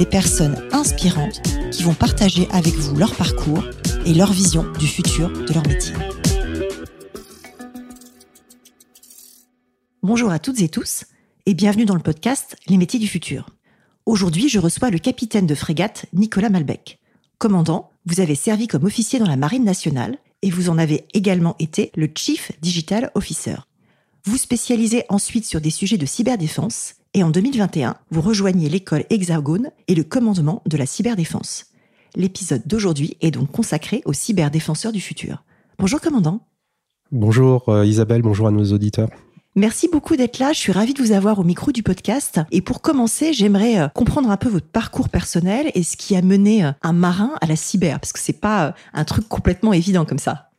des personnes inspirantes qui vont partager avec vous leur parcours et leur vision du futur de leur métier. Bonjour à toutes et tous et bienvenue dans le podcast Les métiers du futur. Aujourd'hui, je reçois le capitaine de frégate Nicolas Malbec. Commandant, vous avez servi comme officier dans la Marine nationale et vous en avez également été le Chief Digital Officer. Vous spécialisez ensuite sur des sujets de cyberdéfense et en 2021, vous rejoignez l'école Hexagone et le commandement de la cyberdéfense. L'épisode d'aujourd'hui est donc consacré aux cyberdéfenseurs du futur. Bonjour commandant. Bonjour euh, Isabelle, bonjour à nos auditeurs. Merci beaucoup d'être là. Je suis ravie de vous avoir au micro du podcast. Et pour commencer, j'aimerais euh, comprendre un peu votre parcours personnel et ce qui a mené euh, un marin à la cyber, parce que c'est pas un truc complètement évident comme ça.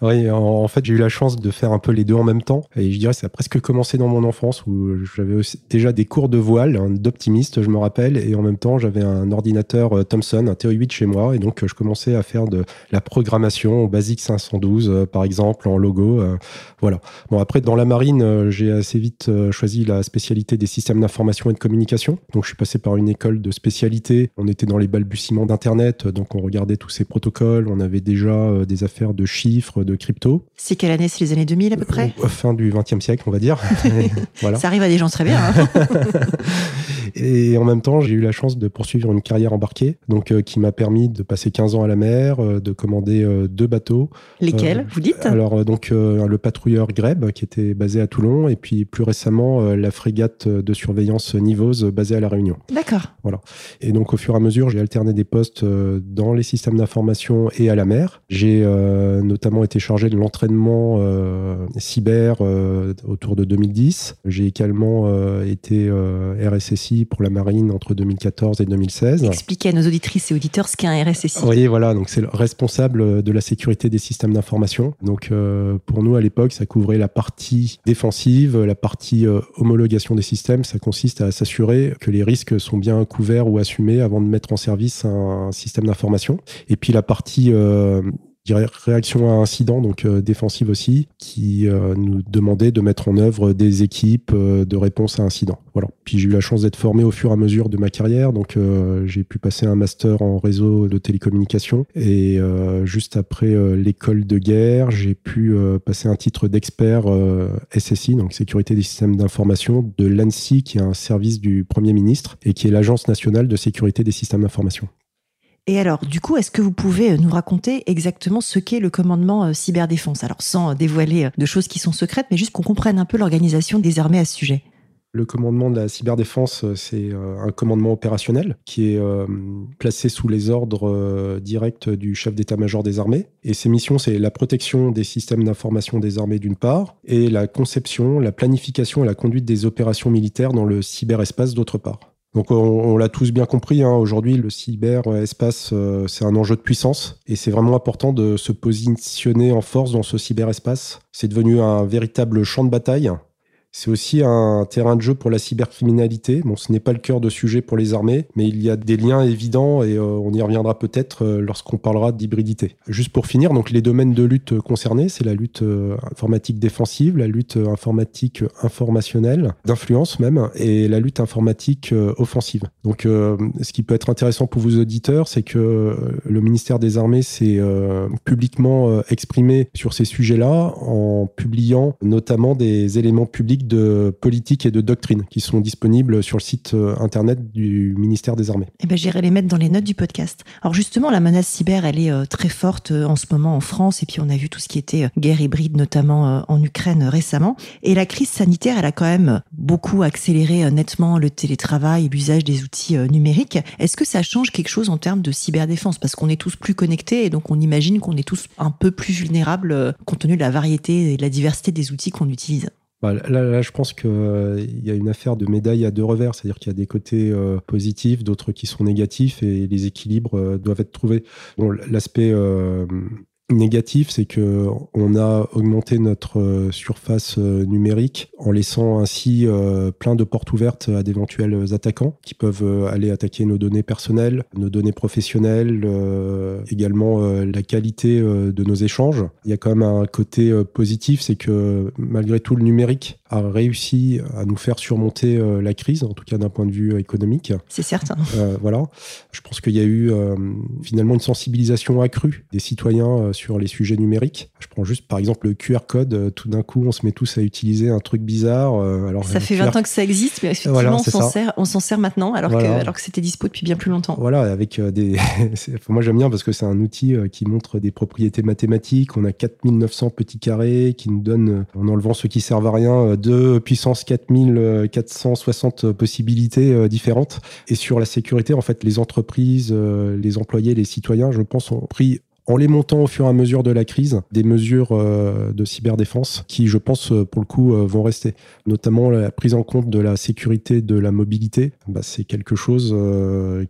Oui, en, fait, j'ai eu la chance de faire un peu les deux en même temps. Et je dirais que ça a presque commencé dans mon enfance où j'avais déjà des cours de voile, hein, d'optimiste, je me rappelle. Et en même temps, j'avais un ordinateur euh, Thomson, un TO8 chez moi. Et donc, je commençais à faire de la programmation au Basic 512, euh, par exemple, en logo. Euh, voilà. Bon, après, dans la marine, j'ai assez vite choisi la spécialité des systèmes d'information et de communication. Donc, je suis passé par une école de spécialité. On était dans les balbutiements d'Internet. Donc, on regardait tous ces protocoles. On avait déjà des affaires de chiffres, de crypto. C'est quelle année? C'est les années 2000 à peu près? Fin du XXe siècle, on va dire. voilà. Ça arrive à des gens très bien. Hein. et en même temps, j'ai eu la chance de poursuivre une carrière embarquée, donc euh, qui m'a permis de passer 15 ans à la mer, euh, de commander euh, deux bateaux. Lesquels, vous dites? Alors, donc, le patrouilleur Greb, qui était basé à Toulon, et puis plus récemment, la frégate de surveillance Nivose, basée à La Réunion. D'accord. Voilà. Et donc, au fur et à mesure, j'ai alterné des postes dans les systèmes d'information et à la mer. J'ai notamment été chargé de l'entraînement euh, cyber euh, autour de 2010. J'ai également euh, été RSSI pour la marine entre 2014 et 2016. Expliquez à nos auditrices et auditeurs ce qu'est un RSSI. Oui, voilà, donc c'est le responsable de la sécurité des systèmes d'information. Donc pour nous à l'époque, ça couvrait la partie défensive, la partie homologation des systèmes. Ça consiste à s'assurer que les risques sont bien couverts ou assumés avant de mettre en service un système d'information. Et puis la partie réaction à incident, donc euh, défensive aussi, qui euh, nous demandait de mettre en œuvre des équipes euh, de réponse à incident. Voilà. Puis j'ai eu la chance d'être formé au fur et à mesure de ma carrière, donc j'ai pu passer un master en réseau de télécommunications et juste après l'école de guerre, j'ai pu passer un titre d'expert SSI, donc sécurité des systèmes d'information de l'ANSI, qui est un service du Premier ministre et qui est l'agence nationale de sécurité des systèmes d'information. Et alors, du coup, est-ce que vous pouvez euh, nous raconter exactement ce qu'est le commandement euh, cyberdéfense? Alors, sans euh, dévoiler de choses qui sont secrètes, mais juste qu'on comprenne un peu l'organisation des armées à ce sujet. Le commandement de la cyberdéfense, c'est un commandement opérationnel qui est placé sous les ordres directs du chef d'état-major des armées. Et ses missions, c'est la protection des systèmes d'information des armées d'une part, et la conception, la planification et la conduite des opérations militaires dans le cyberespace d'autre part. Donc on, l'a tous bien compris, hein. aujourd'hui le cyberespace euh, c'est un enjeu de puissance et c'est vraiment important de se positionner en force dans ce cyberespace. C'est devenu un véritable champ de bataille c'est aussi un terrain de jeu pour la cybercriminalité. Ce n'est pas le cœur de sujet pour les armées, mais il y a des liens évidents et euh, on y reviendra peut-être euh, lorsqu'on parlera d'hybridité. Juste pour finir, donc les domaines de lutte concernés, c'est la lutte euh, informatique défensive, la lutte informatique informationnelle, d'influence même, et la lutte informatique offensive. Donc, ce qui peut être intéressant pour vos auditeurs, c'est que le ministère des Armées s'est publiquement exprimé sur ces sujets-là en publiant notamment des éléments publics de politique et de doctrine qui sont disponibles sur le site euh, internet du ministère des Armées. Eh ben, j'irai les mettre dans les notes du podcast. Alors justement, la menace cyber, elle est euh, très forte euh, en ce moment en France, et puis on a vu tout ce qui était guerre hybride, notamment en Ukraine récemment. Et la crise sanitaire, elle a quand même beaucoup accéléré nettement le télétravail l'usage des outils numériques. Est-ce que ça change quelque chose en termes de cyberdéfense? Parce qu'on est tous plus connectés, et donc on imagine qu'on est tous un peu plus vulnérables compte tenu de la variété et de la diversité des outils qu'on utilise. Bah, là, je pense qu'il euh, y a une affaire de médaille à deux revers, c'est-à-dire qu'il y a des côtés euh, positifs, d'autres qui sont négatifs, et les équilibres euh, doivent être trouvés. Bon, L'aspect négatif, c'est que on a augmenté notre euh, surface euh, numérique en laissant ainsi euh, plein de portes ouvertes à d'éventuels attaquants qui peuvent aller attaquer nos données personnelles, nos données professionnelles, également la qualité de nos échanges. Il y a quand même un côté positif, c'est que malgré tout le numérique a réussi à nous faire surmonter la crise, en tout cas d'un point de vue économique. C'est certain. voilà. Je pense qu'il y a eu finalement une sensibilisation accrue des citoyens sur les sujets numériques. Je prends juste par exemple le QR code. Euh, tout d'un coup, on se met tous à utiliser un truc bizarre. Euh, alors, ça fait 20 ans que ça existe, mais effectivement, on s'en sert, on s'en sert maintenant, alors que, alors que c'était dispo depuis bien plus longtemps. Voilà, avec euh, des. Moi, j'aime bien parce que c'est un outil qui montre des propriétés mathématiques. On a 4900 petits carrés qui nous donnent, en enlevant ceux qui servent à rien, de puissance 4460 possibilités différentes. Et sur la sécurité, en fait, les entreprises, les employés, les citoyens, je pense, ont pris en les montant au fur et à mesure de la crise, des mesures euh, de cyberdéfense qui, je pense, euh, pour le coup, euh, vont rester. Notamment la prise en compte de la sécurité de la mobilité, bah, c'est quelque chose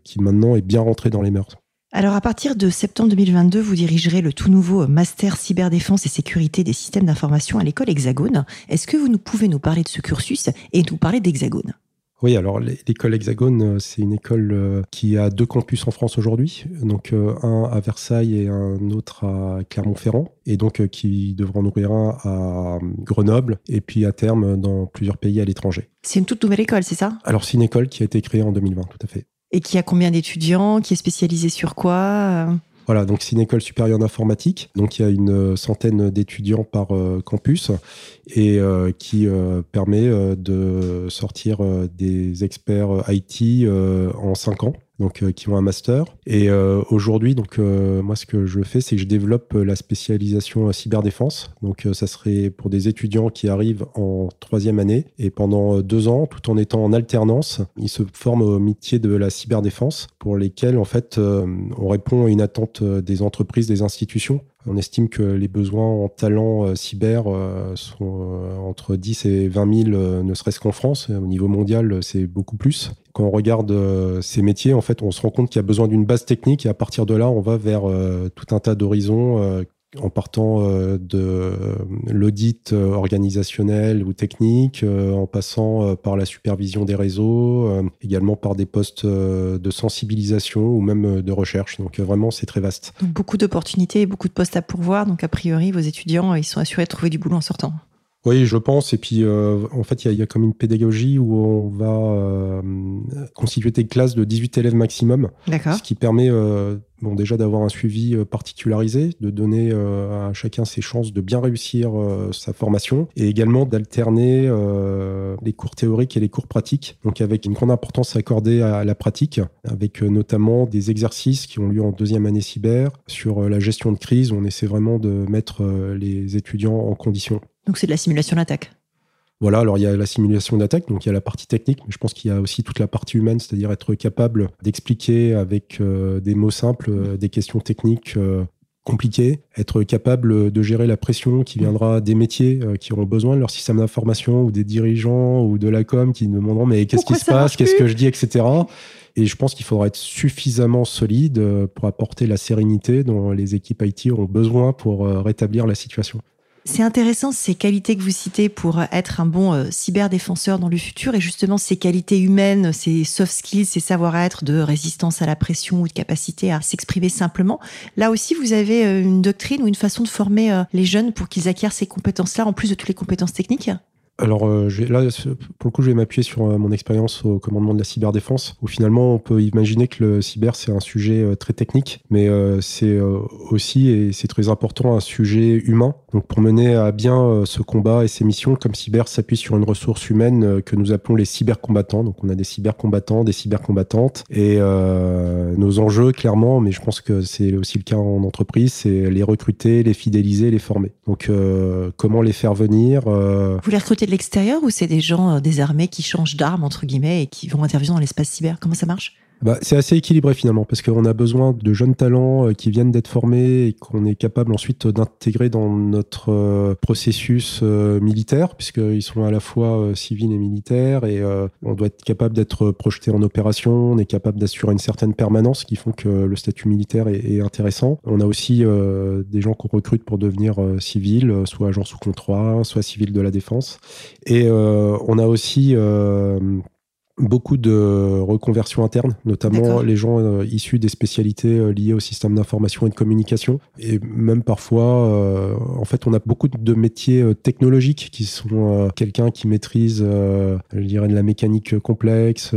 qui maintenant est bien rentré dans les mœurs. Alors à partir de septembre 2022, vous dirigerez le tout nouveau Master Cyberdéfense et Sécurité des systèmes d'information à l'école Hexagone. Est-ce que vous nous pouvez nous parler de ce cursus et nous parler d'Hexagone? Oui, alors l'école Hexagone, euh, c'est une école euh, qui a deux campus en France aujourd'hui, donc euh, un à Versailles et un autre à Clermont-Ferrand, et donc qui devront en ouvrir un à Grenoble, et puis à terme dans plusieurs pays à l'étranger. C'est une toute nouvelle école, c'est ça? Alors c'est une école qui a été créée en 2020, tout à fait. Et qui a combien d'étudiants Qui est spécialisée sur quoi voilà, donc c'est une école supérieure d'informatique. Donc il y a une euh, centaine d'étudiants par euh, campus et euh, qui permet de sortir des experts IT en cinq ans donc euh, qui ont un master. Et euh, aujourd'hui, donc euh, moi, ce que je fais, c'est que je développe la spécialisation cyberdéfense. Donc ça serait pour des étudiants qui arrivent en troisième année et pendant deux ans, tout en étant en alternance, ils se forment au métier de la cyberdéfense, pour lesquels en fait on répond à une attente des entreprises, des institutions. On estime que les besoins en talent cyber sont entre 10 et 20 000, ne serait-ce qu'en France. Au niveau mondial, c'est beaucoup plus quand on regarde euh, ces métiers, en fait, on se rend compte qu'il y a besoin d'une base technique et à partir de là, on va vers euh, tout un tas d'horizons euh, en partant de l'audit organisationnel ou technique, en passant par la supervision des réseaux, également par des postes de sensibilisation ou même de recherche. Donc vraiment, c'est très vaste. Beaucoup d'opportunités, beaucoup de postes à pourvoir. Donc a priori, vos étudiants, ils sont assurés de trouver du boulot en sortant. Oui, je pense. Et puis, euh, en fait, il y, a comme une pédagogie où on va euh, constituer des classes de 18 élèves maximum. Ce qui permet euh, bon, déjà d'avoir un suivi particularisé, de donner à chacun ses chances de bien réussir sa formation et également d'alterner les cours théoriques et les cours pratiques. Donc, avec une grande importance accordée à la pratique, avec notamment des exercices qui ont lieu en deuxième année cyber sur la gestion de crise. Où on essaie vraiment de mettre les étudiants en condition. Donc c'est de la simulation d'attaque. Voilà, alors il y a la simulation d'attaque, donc il y a la partie technique, mais je pense qu'il y a aussi toute la partie humaine, c'est-à-dire être capable d'expliquer avec euh, des mots simples euh, des questions techniques euh, compliquées, être capable de gérer la pression qui viendra des métiers qui auront besoin de leur système d'information ou des dirigeants ou de la com qui demanderont mais qu'est-ce qui se passe, qu'est-ce que je dis, etc. Et je pense qu'il faudra être suffisamment solide pour apporter la sérénité dont les équipes IT auront besoin pour rétablir la situation. C'est intéressant ces qualités que vous citez pour être un bon euh, cyberdéfenseur dans le futur et justement ces qualités humaines, ces soft skills, ces savoir-être de résistance à la pression ou de capacité à s'exprimer simplement. Là aussi, vous avez euh, une doctrine ou une façon de former euh, les jeunes pour qu'ils acquièrent ces compétences-là en plus de toutes les compétences techniques alors euh, là, pour le coup, je vais m'appuyer sur euh, mon expérience au commandement de la cyberdéfense, où finalement, on peut imaginer que le cyber, c'est un sujet euh, très technique, mais c'est aussi, et c'est très important, un sujet humain. Donc pour mener à bien ce combat et ces missions, comme cyber s'appuie sur une ressource humaine que nous appelons les cybercombattants. Donc on a des cybercombattants, des cybercombattantes, et nos enjeux, clairement, mais je pense que c'est aussi le cas en entreprise, c'est les recruter, les fidéliser, les former. Donc comment les faire venir Vous les recrutez l'extérieur ou c'est des gens euh, des armées qui changent d'armes, entre guillemets, et qui vont intervenir dans l'espace cyber? Comment ça marche? Bah, C'est assez équilibré finalement, parce qu'on a besoin de jeunes talents qui viennent d'être formés et qu'on est capable ensuite d'intégrer dans notre processus militaire, puisqu'ils sont à la fois civils et militaires, et on doit être capable d'être projeté en opération, on est capable d'assurer une certaine permanence qui font que le statut militaire est, intéressant. On a aussi des gens qu'on recrute pour devenir civils, soit agents sous contrat, soit civils de la défense. Et on a aussi beaucoup de reconversions internes, notamment les gens euh, issus des spécialités euh, liées au système d'information et de communication. Et même parfois, euh, en fait, on a beaucoup de métiers technologiques qui sont quelqu'un qui maîtrise, je dirais, de la mécanique complexe,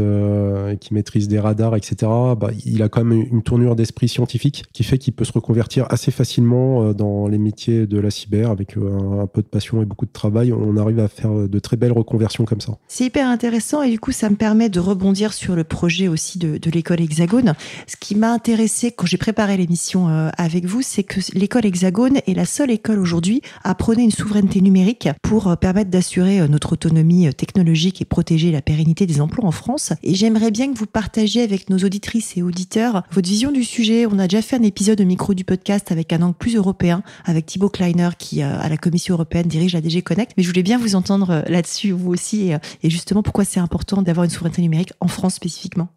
qui maîtrise des radars, etc. Bah, il a quand même une tournure d'esprit scientifique qui fait qu'il peut se reconvertir assez facilement dans les métiers de la cyber avec un, un peu de passion et beaucoup de travail. On arrive à faire de très belles reconversions comme ça. C'est hyper intéressant et du coup, ça me permet permet de rebondir sur le projet aussi de, l'école Hexagone. Ce qui m'a intéressé quand j'ai préparé l'émission euh, avec vous, c'est que l'école Hexagone est la seule école aujourd'hui à prôner une souveraineté numérique pour euh, permettre d'assurer euh, notre autonomie technologique et protéger la pérennité des emplois en France. Et j'aimerais bien que vous partagiez avec nos auditrices et auditeurs votre vision du sujet. On a déjà fait un épisode de micro du podcast avec un angle plus européen, avec Thibaut Kleiner qui, à la Commission européenne, dirige la DG Connect. Mais je voulais bien vous entendre là-dessus, vous aussi, et justement pourquoi c'est important d'avoir une souveraineté numérique en France spécifiquement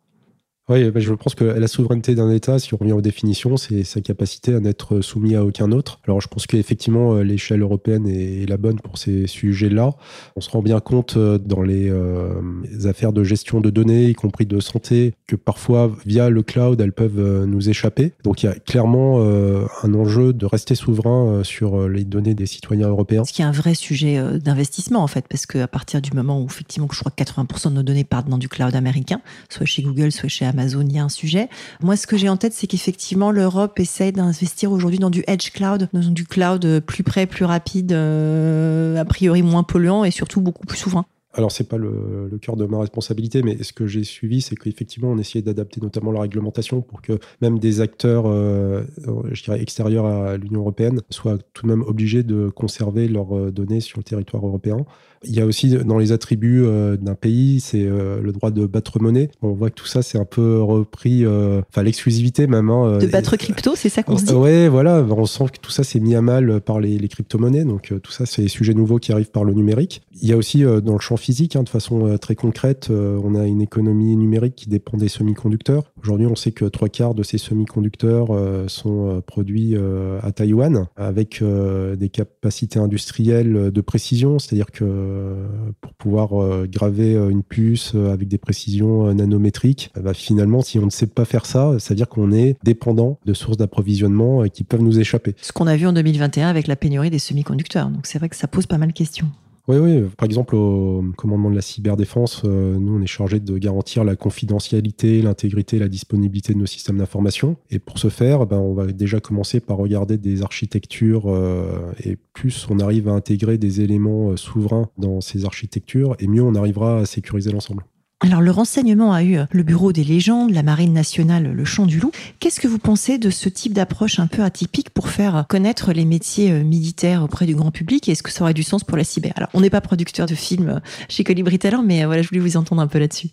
oui, bah, je pense que la souveraineté d'un État, si on revient aux définitions, c'est sa capacité à n'être soumis à aucun autre. Alors je pense qu'effectivement, euh, l'échelle européenne est la bonne pour ces sujets-là. On se rend bien compte euh, dans les, euh, affaires de gestion de données, y compris de santé, que parfois, via le cloud, elles peuvent nous échapper. Donc il y a clairement un enjeu de rester souverain sur les données des citoyens européens. Ce qui est un vrai sujet d'investissement, en fait, parce qu'à partir du moment où, effectivement, je crois que 80% de nos données partent dans du cloud américain, soit chez Google, soit chez Amazon, il y a un sujet. Moi, ce que j'ai en tête, c'est qu'effectivement, l'Europe essaye d'investir aujourd'hui dans du edge cloud, dans du cloud plus près, plus rapide, euh, a priori moins polluant et surtout beaucoup plus souverain. Alors, c'est pas le, cœur de ma responsabilité, mais ce que j'ai suivi, c'est qu'effectivement, on essayait d'adapter notamment la réglementation pour que même des acteurs, euh, je dirais, extérieurs à l'Union européenne soient tout de même obligés de conserver leurs euh, données sur le territoire européen. Il y a aussi dans les attributs euh, d'un pays, c'est euh, le droit de battre monnaie. On voit que tout ça, c'est un peu repris, euh, enfin l'exclusivité même. Hein, de battre crypto, c'est ça qu'on se dit? Ouais, voilà. On sent que tout ça, c'est mis à mal par les, crypto-monnaies. Donc tout ça, c'est des sujets nouveaux qui arrivent par le numérique. Il y a aussi dans le champ physique, hein, de façon très concrète, on a une économie numérique qui dépend des semi-conducteurs. Aujourd'hui, on sait que trois quarts de ces semi-conducteurs sont produits à Taïwan avec des capacités industrielles de précision, c'est-à-dire que euh, pour pouvoir euh, graver euh, une puce avec des précisions nanométriques. Bah, finalement, si on ne sait pas faire ça, ça veut dire qu'on est dépendant de sources d'approvisionnement qui peuvent nous échapper. Ce qu'on a vu en 2021 avec la pénurie des semi-conducteurs. Donc c'est vrai que ça pose pas mal de questions. Oui, oui. Par exemple, au commandement de la cyberdéfense, euh, nous, on est chargé de garantir la confidentialité, l'intégrité, la disponibilité de nos systèmes d'information. Et pour ce faire, ben, on va déjà commencer par regarder des architectures euh, et plus on arrive à intégrer des éléments euh, souverains dans ces architectures, et mieux on arrivera à sécuriser l'ensemble. Alors le renseignement a eu le bureau des légendes, la marine nationale, le champ du loup. Qu'est-ce que vous pensez de ce type d'approche un peu atypique pour faire connaître les métiers euh, militaires auprès du grand public Est-ce que ça aurait du sens pour la cyber? Alors on n'est pas producteur de films euh, chez Colibri Talent, mais euh, voilà, je voulais vous entendre un peu là-dessus.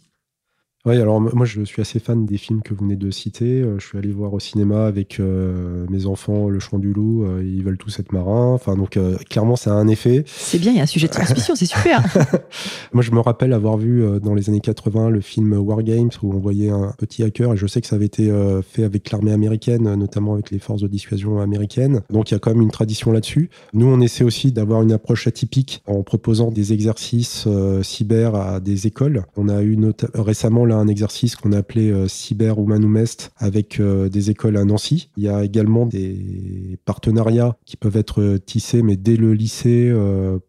Oui, alors moi je suis assez fan des films que vous venez de citer. Euh, je suis allé voir au cinéma avec euh, mes enfants Le Chant du Loup. Euh, ils veulent tous être marins. Enfin, donc clairement, ça a un effet. C'est bien, il y a un sujet de transmission, c'est super. moi, je me rappelle avoir vu dans les années 80 le film War Games où on voyait un petit hacker et je sais que ça avait été fait avec l'armée américaine, notamment avec les forces de dissuasion américaines. Donc il y a quand même une tradition là-dessus. Nous, on essaie aussi d'avoir une approche atypique en proposant des exercices cyber à des écoles. On a eu récemment un exercice qu'on appelait euh, Cyber Humanum Est avec euh, des écoles à Nancy. Il y a également des partenariats qui peuvent être euh, tissés, mais dès le lycée,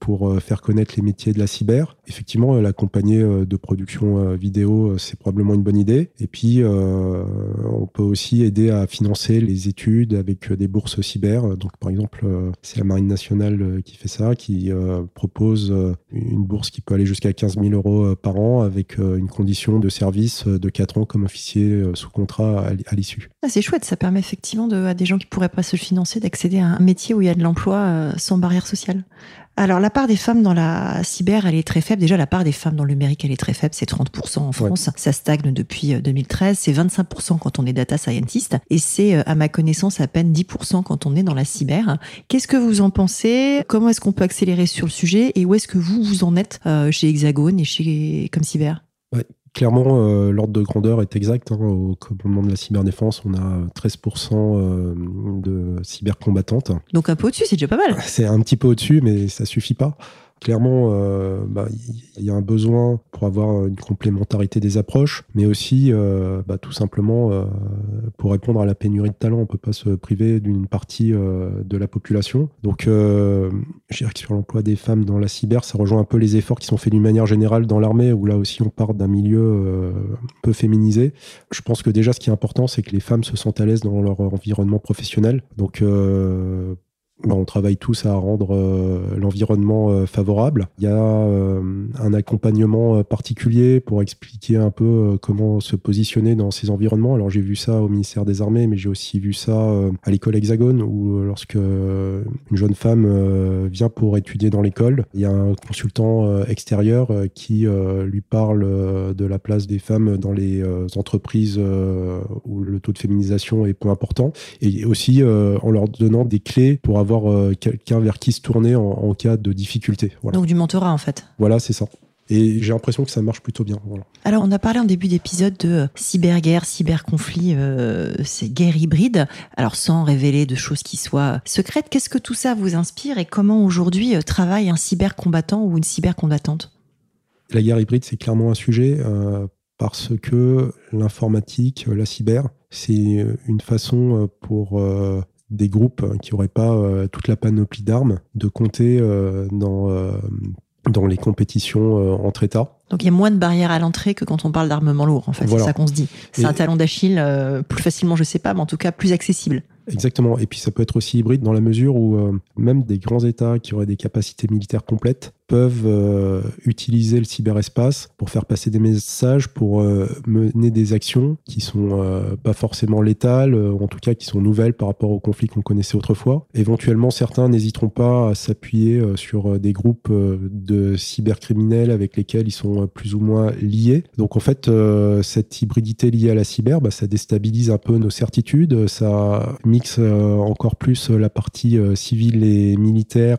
pour faire connaître les métiers de la cyber. Effectivement, l'accompagner de production vidéo, c'est probablement une bonne idée. Et puis, on peut aussi aider à financer les études avec des bourses cyber. Donc, par exemple, c'est la Marine nationale qui fait ça, qui propose une bourse qui peut aller jusqu'à 15 000 euros par an avec une condition de service service de 4 ans comme officier sous contrat à l'issue. Ah, c'est chouette, ça permet effectivement de, à des gens qui pourraient pas se financer d'accéder à un métier où il y a de l'emploi sans barrière sociale. Alors, la part des femmes dans la cyber, elle est très faible. Déjà, la part des femmes dans le numérique, elle est très faible. C'est 30% en France. Ça stagne depuis 2013. C'est 25% quand on est data scientist. Et c'est, à ma connaissance, à peine 10% quand on est dans la cyber. Qu'est-ce que vous en pensez? Comment est-ce qu'on peut accélérer sur le sujet? Et où est-ce que vous, vous en êtes chez Hexagone et chez Comme Cyber? Clairement, euh, l'ordre de grandeur est exact. Hein. Au commandement de la cyberdéfense, on a 13% euh, de cybercombattantes. Donc un peu au-dessus, c'est déjà pas mal. C'est un petit peu au-dessus, mais ça suffit pas. Clairement, euh, bah, il y a un besoin pour avoir une complémentarité des approches, mais aussi euh, bah, tout simplement euh, pour répondre à la pénurie de talent. On ne peut pas se priver d'une partie de la population. Donc, je dirais que sur l'emploi des femmes dans la cyber, ça rejoint un peu les efforts qui sont faits d'une manière générale dans l'armée, où là aussi on part d'un milieu peu féminisé. Je pense que déjà, ce qui est important, c'est que les femmes se sentent à l'aise dans leur environnement professionnel. Donc, on travaille tous à rendre euh, l'environnement euh, favorable. Il y a euh, un accompagnement particulier pour expliquer un peu comment se positionner dans ces environnements. Alors j'ai vu ça au ministère des Armées, mais j'ai aussi vu ça à l'école Hexagone, où lorsque une jeune femme vient pour étudier dans l'école, il y a un consultant extérieur qui lui parle de la place des femmes dans les entreprises où le taux de féminisation est peu important, et aussi en leur donnant des clés pour avoir euh, quelqu'un vers qui se tourner en, cas de difficulté. Donc du mentorat en fait. Voilà, c'est ça. Et j'ai l'impression que ça marche plutôt bien. Alors, on a parlé en début d'épisode de euh, cyberguerre, cyberconflit, euh, c'est guerre hybride. Alors, sans révéler de choses qui soient secrètes, qu'est-ce que tout ça vous inspire et comment aujourd'hui travaille un cybercombattant ou une cybercombattante? La guerre hybride, c'est clairement un sujet parce que l'informatique, la cyber, c'est une façon pour des groupes qui n'auraient pas euh, toute la panoplie d'armes de compter euh, dans, euh, dans les compétitions entre États. Donc il y a moins de barrières à l'entrée que quand on parle d'armement lourd, en fait, c'est ça qu'on se dit. C'est un talon d'Achille, plus facilement, je sais pas, mais en tout cas plus accessible. Exactement. Et puis ça peut être aussi hybride dans la mesure où même des grands États qui auraient des capacités militaires complètes peuvent euh, utiliser le cyberespace pour faire passer des messages, pour euh, mener des actions qui sont euh, pas forcément létales, ou en tout cas qui sont nouvelles par rapport aux conflits qu'on connaissait autrefois. Éventuellement, certains n'hésiteront pas à s'appuyer sur des groupes de cybercriminels avec lesquels ils sont plus ou moins liés. Donc en fait, cette hybridité liée à la cyber, bah, ça déstabilise un peu nos certitudes, ça mixe encore plus la partie civile et militaire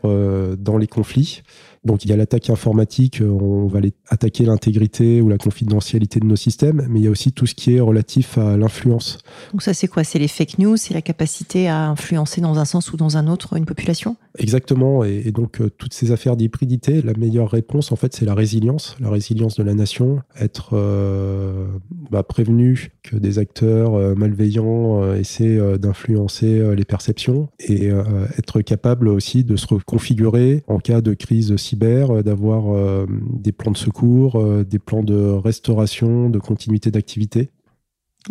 dans les conflits. Donc il y a l'attaque informatique, euh, on va aller attaquer l'intégrité ou la confidentialité de nos systèmes, mais il y a aussi tout ce qui est relatif à l'influence. Donc ça c'est quoi? C'est les fake news, c'est la capacité à influencer dans un sens ou dans un autre une population? Exactement, et, donc euh, toutes ces affaires d'hybridité, la meilleure réponse en fait c'est la résilience, la résilience de la nation, être euh, bah, prévenu que des acteurs malveillants essaient d'influencer les perceptions et être capable aussi de se reconfigurer en cas de crise cyber euh, d'avoir euh, des plans de secours, euh, des plans de restauration, de continuité d'activité.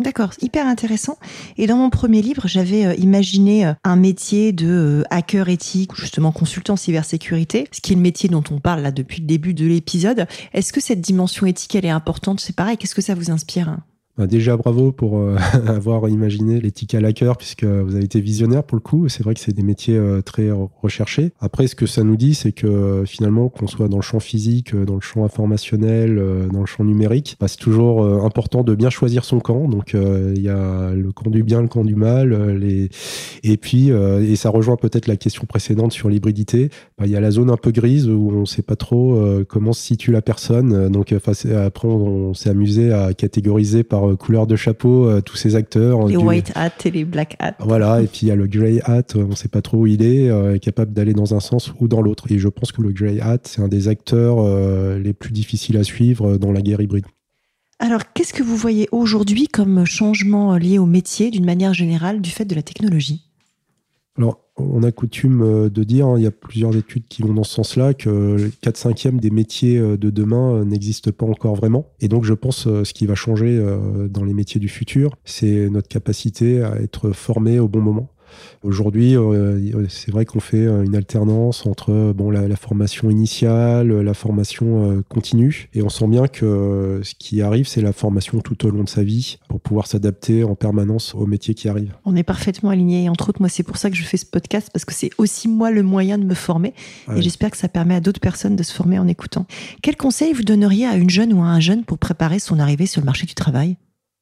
D'accord, hyper intéressant. Et dans mon premier livre, j'avais imaginé un métier de hacker éthique, justement consultant cybersécurité, ce qui est le métier dont on parle là depuis le début de l'épisode. Est-ce que cette dimension éthique, elle est importante? C'est pareil, qu'est-ce que ça vous inspire? Bah, déjà, bravo pour euh, avoir imaginé l'éthique à laqueur, puisque vous avez été visionnaire pour le coup. C'est vrai que c'est des métiers euh, très recherchés. Après, ce que ça nous dit, c'est que finalement, qu'on soit dans le champ physique, euh, dans le champ informationnel, dans le champ numérique, bah, c'est toujours important de bien choisir son camp. Donc, il y a le camp du bien, le camp du mal. Et puis, et ça rejoint peut-être la question précédente sur l'hybridité, bah, il y a la zone un peu grise où on ne sait pas trop comment se situe la personne. Donc, après, on s'est amusé à catégoriser par euh, couleur de chapeau euh, tous ces acteurs. Les white hat et les black hat. Voilà, et puis il y a le grey hat, on ne sait pas trop où il est, euh, capable d'aller dans un sens ou dans l'autre. Et je pense que le grey hat, c'est un des acteurs les plus difficiles à suivre dans la guerre hybride. Alors, qu'est-ce que vous voyez aujourd'hui comme changement lié au métier d'une manière générale du fait de la technologie? Alors, on a coutume euh, de dire, hein, il y a plusieurs études qui vont dans ce sens-là, que 4 5 des métiers euh, de demain euh, n'existent pas encore vraiment. Et donc, je pense ce qui va changer dans les métiers du futur, c'est notre capacité à être formé au bon moment. Aujourd'hui, c'est vrai qu'on fait une alternance entre bon, la, formation initiale, la formation continue, et on sent bien que ce qui arrive, c'est la formation tout au long de sa vie pour pouvoir s'adapter en permanence aux métiers qui arrivent. On est parfaitement alignés. Entre autres, moi, c'est pour ça que je fais ce podcast, parce que c'est aussi moi le moyen de me former, et j'espère que ça permet à d'autres personnes de se former en écoutant. Quel conseil vous donneriez à une jeune ou à un jeune pour préparer son arrivée sur le marché du travail?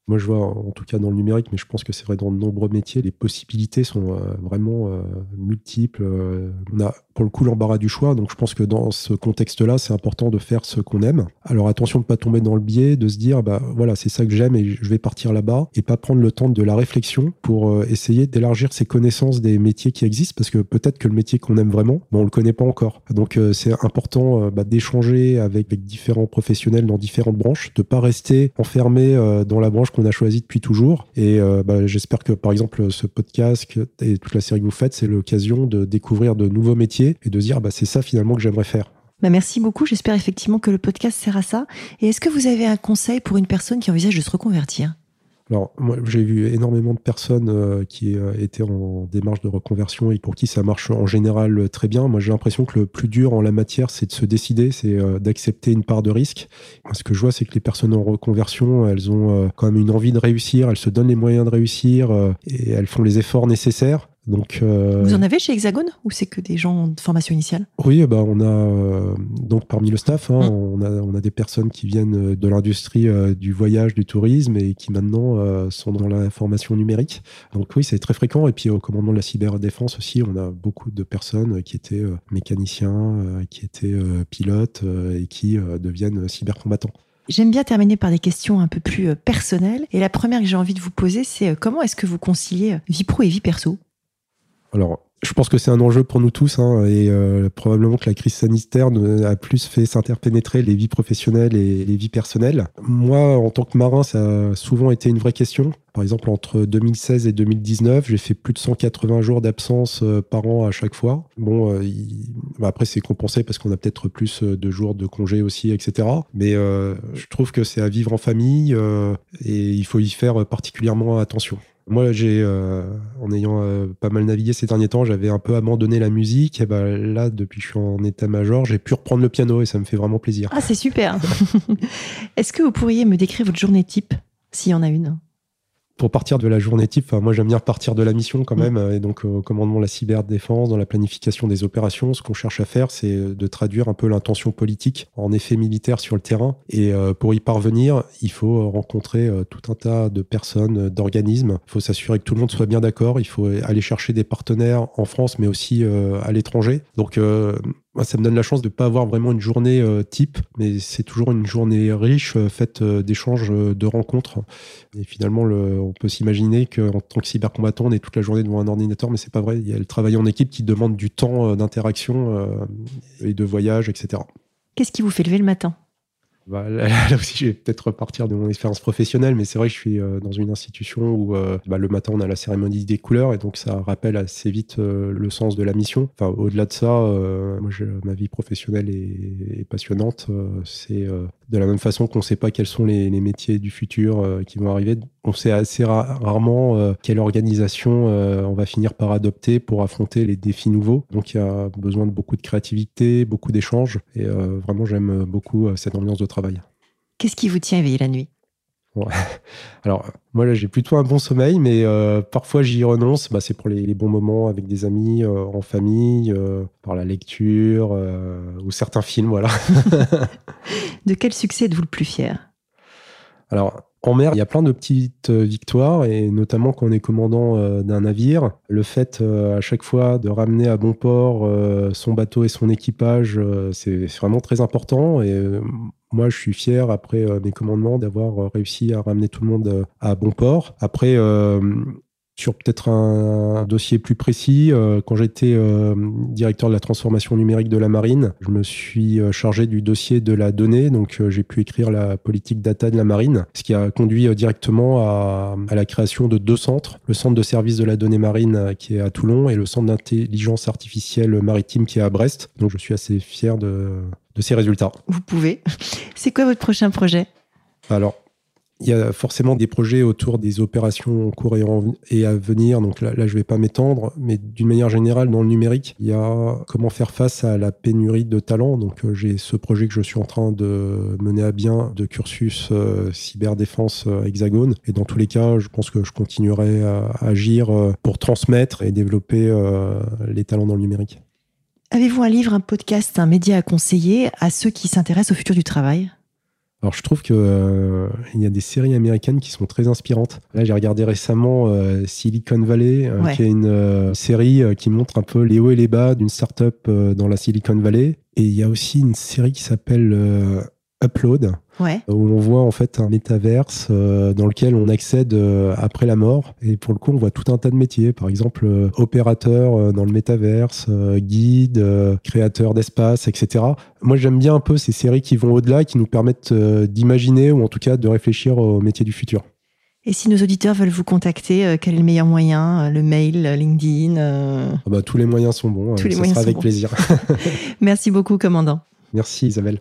Moi, je vois, en tout cas dans le numérique, mais je pense que c'est vrai dans de nombreux métiers, les possibilités sont euh, vraiment euh, multiples. Euh, on a pour le coup l'embarras du choix, donc je pense que dans ce contexte-là, c'est important de faire ce qu'on aime. Alors attention de ne pas tomber dans le biais, de se dire, bah voilà, c'est ça que j'aime et je vais partir là-bas, et pas prendre le temps de la réflexion pour essayer d'élargir ses connaissances des métiers qui existent, parce que peut-être que le métier qu'on aime vraiment, on le connaît pas encore. Donc c'est important bah, d'échanger avec, différents professionnels dans différentes branches, de pas rester enfermé dans la branche qu'on a choisi depuis toujours. Et euh, bah, j'espère que, par exemple, ce podcast et toute la série que vous faites, c'est l'occasion de découvrir de nouveaux métiers et de dire, bah, c'est ça finalement que j'aimerais faire. Bah merci beaucoup. J'espère effectivement que le podcast sert à ça. Et est-ce que vous avez un conseil pour une personne qui envisage de se reconvertir? Alors, moi, j'ai vu énormément de personnes euh, qui euh, étaient en démarche de reconversion et pour qui ça marche en général euh, très bien. Moi, j'ai l'impression que le plus dur en la matière, c'est de se décider, c'est d'accepter une part de risque. ce que je vois, c'est que les personnes en reconversion, elles ont quand même une envie de réussir, elles se donnent les moyens de réussir et elles font les efforts nécessaires. Donc, euh, Vous en avez chez Hexagone ou c'est que des gens de formation initiale? Oui, bah on a euh, donc parmi le staff, hein, hum. on, a, on a des personnes qui viennent euh, de l'industrie du voyage, du tourisme et qui maintenant sont dans la formation numérique. Donc oui, c'est très fréquent. Et puis au commandement de la cyberdéfense aussi, on a beaucoup de personnes qui étaient mécaniciens, qui étaient pilotes et qui deviennent cybercombattants. J'aime bien terminer par des questions un peu plus personnelles. Et la première que j'ai envie de vous poser, c'est comment est-ce que vous conciliez vie pro et vie perso? Alors, je pense que c'est un enjeu pour nous tous, hein, et euh, probablement que la crise sanitaire a plus fait s'interpénétrer les vies professionnelles et les vies personnelles. Moi, en tant que marin, ça a souvent été une vraie question. Par exemple, entre 2016 et 2019, j'ai fait plus de 180 jours d'absence euh, par an à chaque fois. Bon, euh, bah, après, c'est compensé parce qu'on a peut-être plus de jours de congé aussi, etc. Mais je trouve que c'est à vivre en famille et il faut y faire particulièrement attention. Moi, j'ai, euh, en ayant euh, pas mal navigué ces derniers temps, j'avais un peu abandonné la musique. Et ben là, depuis que je suis en état-major, j'ai pu reprendre le piano et ça me fait vraiment plaisir. Ah, c'est super. Est-ce que vous pourriez me décrire votre journée type, s'il y en a une? Pour partir de la journée type, moi j'aime bien partir de la mission quand mm. même, et donc au commandement de la cyberdéfense, dans la planification des opérations, ce qu'on cherche à faire, c'est de traduire un peu l'intention politique en effet militaire sur le terrain. Et euh, pour y parvenir, il faut rencontrer euh, tout un tas de personnes, d'organismes. Il faut s'assurer que tout le monde soit bien d'accord. Il faut aller chercher des partenaires en France, mais aussi euh, à l'étranger. Donc ça me donne la chance de ne pas avoir vraiment une journée euh, type, mais c'est toujours une journée riche, euh, faite euh, d'échanges, de rencontres. Et finalement, le, on peut s'imaginer qu'en tant que cybercombattant, on est toute la journée devant un ordinateur, mais c'est pas vrai. Il y a le travail en équipe qui demande du temps d'interaction et de voyage, etc. Qu'est-ce qui vous fait lever le matin? Bah, là, aussi, je vais peut-être repartir de mon expérience professionnelle, mais c'est vrai que je suis euh, dans une institution où euh, bah, le matin, on a la cérémonie des couleurs, et donc ça rappelle assez vite euh, le sens de la mission. Enfin, au-delà de ça, moi, ma vie professionnelle est, passionnante. c'est de la même façon qu'on ne sait pas quels sont les, métiers du futur qui vont arriver. On sait assez rarement quelle organisation on va finir par adopter pour affronter les défis nouveaux. Donc, il y a besoin de beaucoup de créativité, beaucoup d'échanges, et vraiment, j'aime beaucoup cette ambiance de travail. Qu'est-ce qui vous tient éveillé la nuit? Alors, moi, là, j'ai plutôt un bon sommeil, mais euh, parfois j'y renonce. Bah, c'est pour les, bons moments avec des amis, euh, en famille, euh, par la lecture ou certains films, voilà. de quel succès êtes-vous le plus fier? Alors, en mer, il y a plein de petites victoires, et notamment quand on est commandant d'un navire, le fait à chaque fois de ramener à bon port son bateau et son équipage, c'est vraiment très important. Et moi, je suis fier, après euh, mes commandements, d'avoir euh, réussi à ramener tout le monde euh, à bon port. Après, sur peut-être un dossier plus précis, quand j'étais directeur de la transformation numérique de la marine, je me suis chargé du dossier de la donnée, donc j'ai pu écrire la politique data de la marine, ce qui a conduit directement à, à, la création de deux centres, le centre de service de la donnée marine qui est à Toulon et le centre d'intelligence artificielle maritime qui est à Brest. Donc je suis assez fier de, de ces résultats. Vous pouvez. C'est quoi votre prochain projet? Alors, il y a forcément des projets autour des opérations en cours et, à venir. Donc là, je ne vais pas m'étendre, mais d'une manière générale, dans le numérique, il y a comment faire face à la pénurie de talents. Donc euh, j'ai ce projet que je suis en train de mener à bien de cursus euh, cyberdéfense euh, Hexagone. Et dans tous les cas, je pense que je continuerai à agir pour transmettre et développer les talents dans le numérique. Avez-vous un livre, un podcast, un média à conseiller à ceux qui s'intéressent au futur du travail? Alors je trouve que euh, il y a des séries américaines qui sont très inspirantes. Là j'ai regardé récemment euh, Silicon Valley, euh, qui est une série qui montre un peu les hauts et les bas d'une startup dans la Silicon Valley. Et il y a aussi une série qui s'appelle Upload, où on voit en fait un métaverse euh, dans lequel on accède euh, après la mort. Et pour le coup, on voit tout un tas de métiers. Par exemple, euh, opérateur dans le métaverse, guide, créateur d'espace, etc. Moi, j'aime bien un peu ces séries qui vont au-delà, qui nous permettent d'imaginer ou en tout cas de réfléchir aux métiers du futur. Et si nos auditeurs veulent vous contacter, quel est le meilleur moyen Le mail, LinkedIn ah bah, Tous les moyens sont bons. Tous les moyens sera avec plaisir. Merci beaucoup, commandant. Merci, Isabelle.